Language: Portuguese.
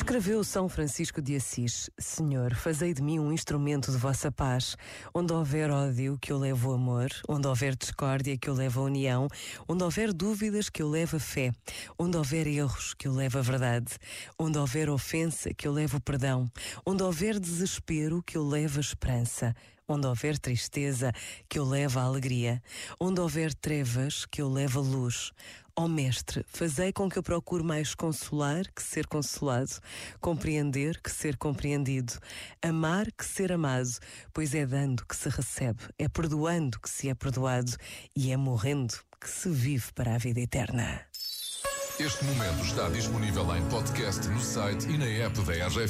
Escreveu São Francisco de Assis: Senhor, fazei de mim um instrumento de vossa paz. Onde houver ódio, que eu leve o amor. Onde houver discórdia, que eu leve a união. Onde houver dúvidas, que eu leve a fé. Onde houver erros, que eu leve a verdade. Onde houver ofensa, que eu leve o perdão. Onde houver desespero, que eu leve a esperança. Onde houver tristeza, que eu leve a alegria. Onde houver trevas, que eu leve a luz. Ó oh, Mestre, fazei com que eu procure mais consolar que ser consolado, compreender que ser compreendido, amar que ser amado, pois é dando que se recebe, é perdoando que se é perdoado e é morrendo que se vive para a vida eterna. Este momento está disponível em podcast no site e na app da RGF.